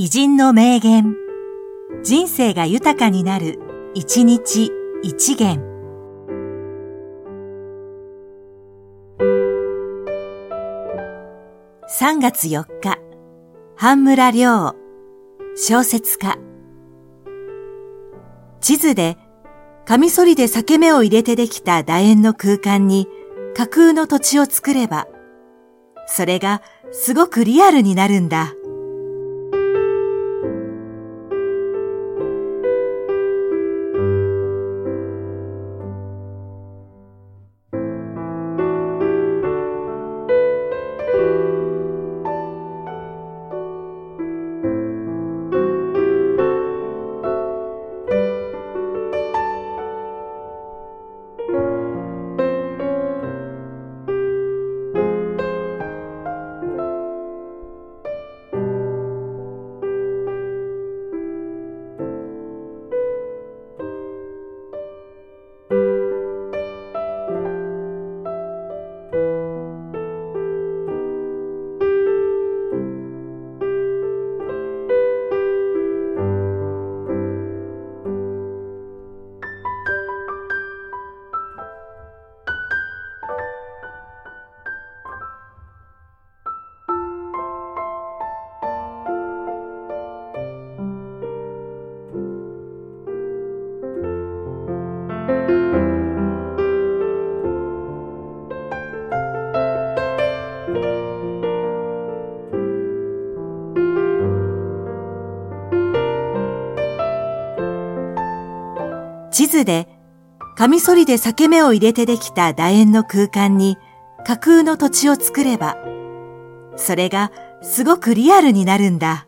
偉人の名言。人生が豊かになる、一日一元。3月4日、半村良、小説家。地図で、カミソリで裂け目を入れてできた楕円の空間に架空の土地を作れば、それがすごくリアルになるんだ。地図で、カミソリで裂け目を入れてできた楕円の空間に架空の土地を作れば、それがすごくリアルになるんだ。